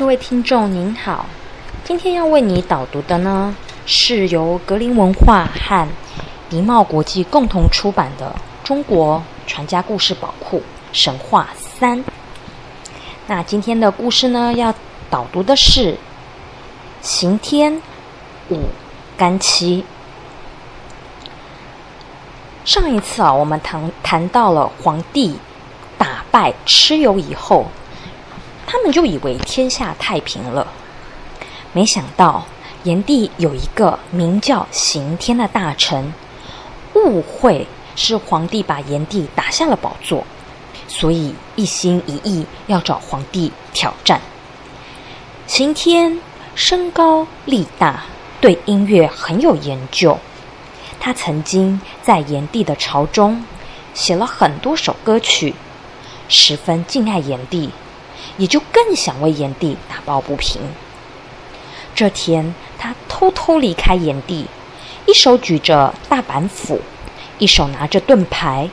各位听众您好，今天要为你导读的呢，是由格林文化和迪茂国际共同出版的《中国传家故事宝库神话三》。那今天的故事呢，要导读的是刑天五干七。上一次啊，我们谈谈到了皇帝打败蚩尤以后。他们就以为天下太平了，没想到炎帝有一个名叫刑天的大臣，误会是皇帝把炎帝打下了宝座，所以一心一意要找皇帝挑战。刑天身高力大，对音乐很有研究，他曾经在炎帝的朝中写了很多首歌曲，十分敬爱炎帝。也就更想为炎帝打抱不平。这天，他偷偷离开炎帝，一手举着大板斧，一手拿着盾牌，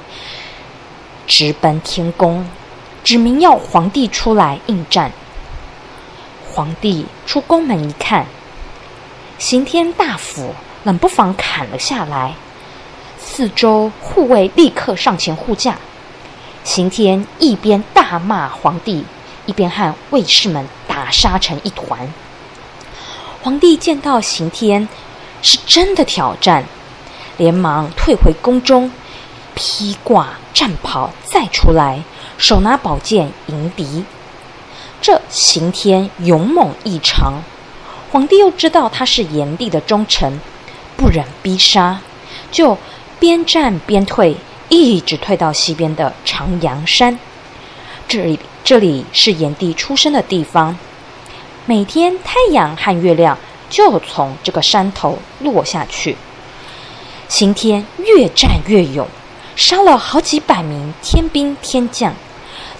直奔天宫，指明要皇帝出来应战。皇帝出宫门一看，刑天大斧冷不防砍了下来，四周护卫立刻上前护驾。刑天一边大骂皇帝。一边和卫士们打杀成一团。皇帝见到刑天是真的挑战，连忙退回宫中，披挂战袍再出来，手拿宝剑迎敌。这刑天勇猛异常，皇帝又知道他是炎帝的忠臣，不忍逼杀，就边战边退，一直退到西边的长阳山。这里。这里是炎帝出生的地方，每天太阳和月亮就从这个山头落下去。刑天越战越勇，杀了好几百名天兵天将，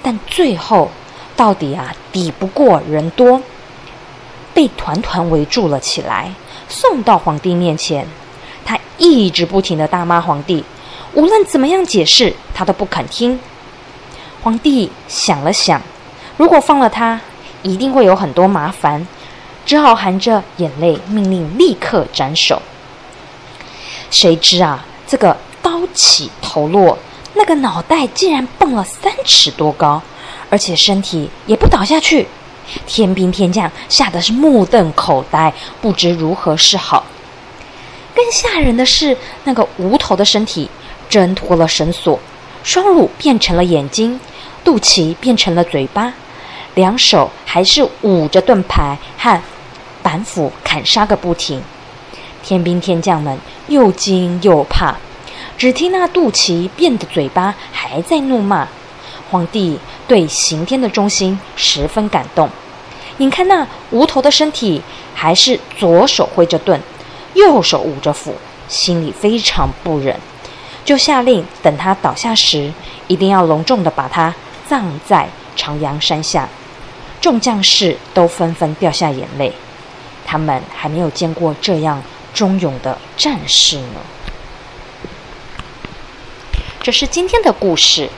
但最后到底啊抵不过人多，被团团围住了起来，送到皇帝面前。他一直不停的大骂皇帝，无论怎么样解释，他都不肯听。皇帝想了想，如果放了他，一定会有很多麻烦，只好含着眼泪命令立刻斩首。谁知啊，这个刀起头落，那个脑袋竟然蹦了三尺多高，而且身体也不倒下去。天兵天将吓得是目瞪口呆，不知如何是好。更吓人的是，那个无头的身体挣脱了绳索，双乳变成了眼睛。肚脐变成了嘴巴，两手还是捂着盾牌和板斧砍杀个不停。天兵天将们又惊又怕，只听那肚脐变的嘴巴还在怒骂。皇帝对刑天的忠心十分感动，眼看那无头的身体还是左手挥着盾，右手捂着斧，心里非常不忍，就下令等他倒下时，一定要隆重的把他。葬在朝阳山下，众将士都纷纷掉下眼泪。他们还没有见过这样忠勇的战士呢。这是今天的故事。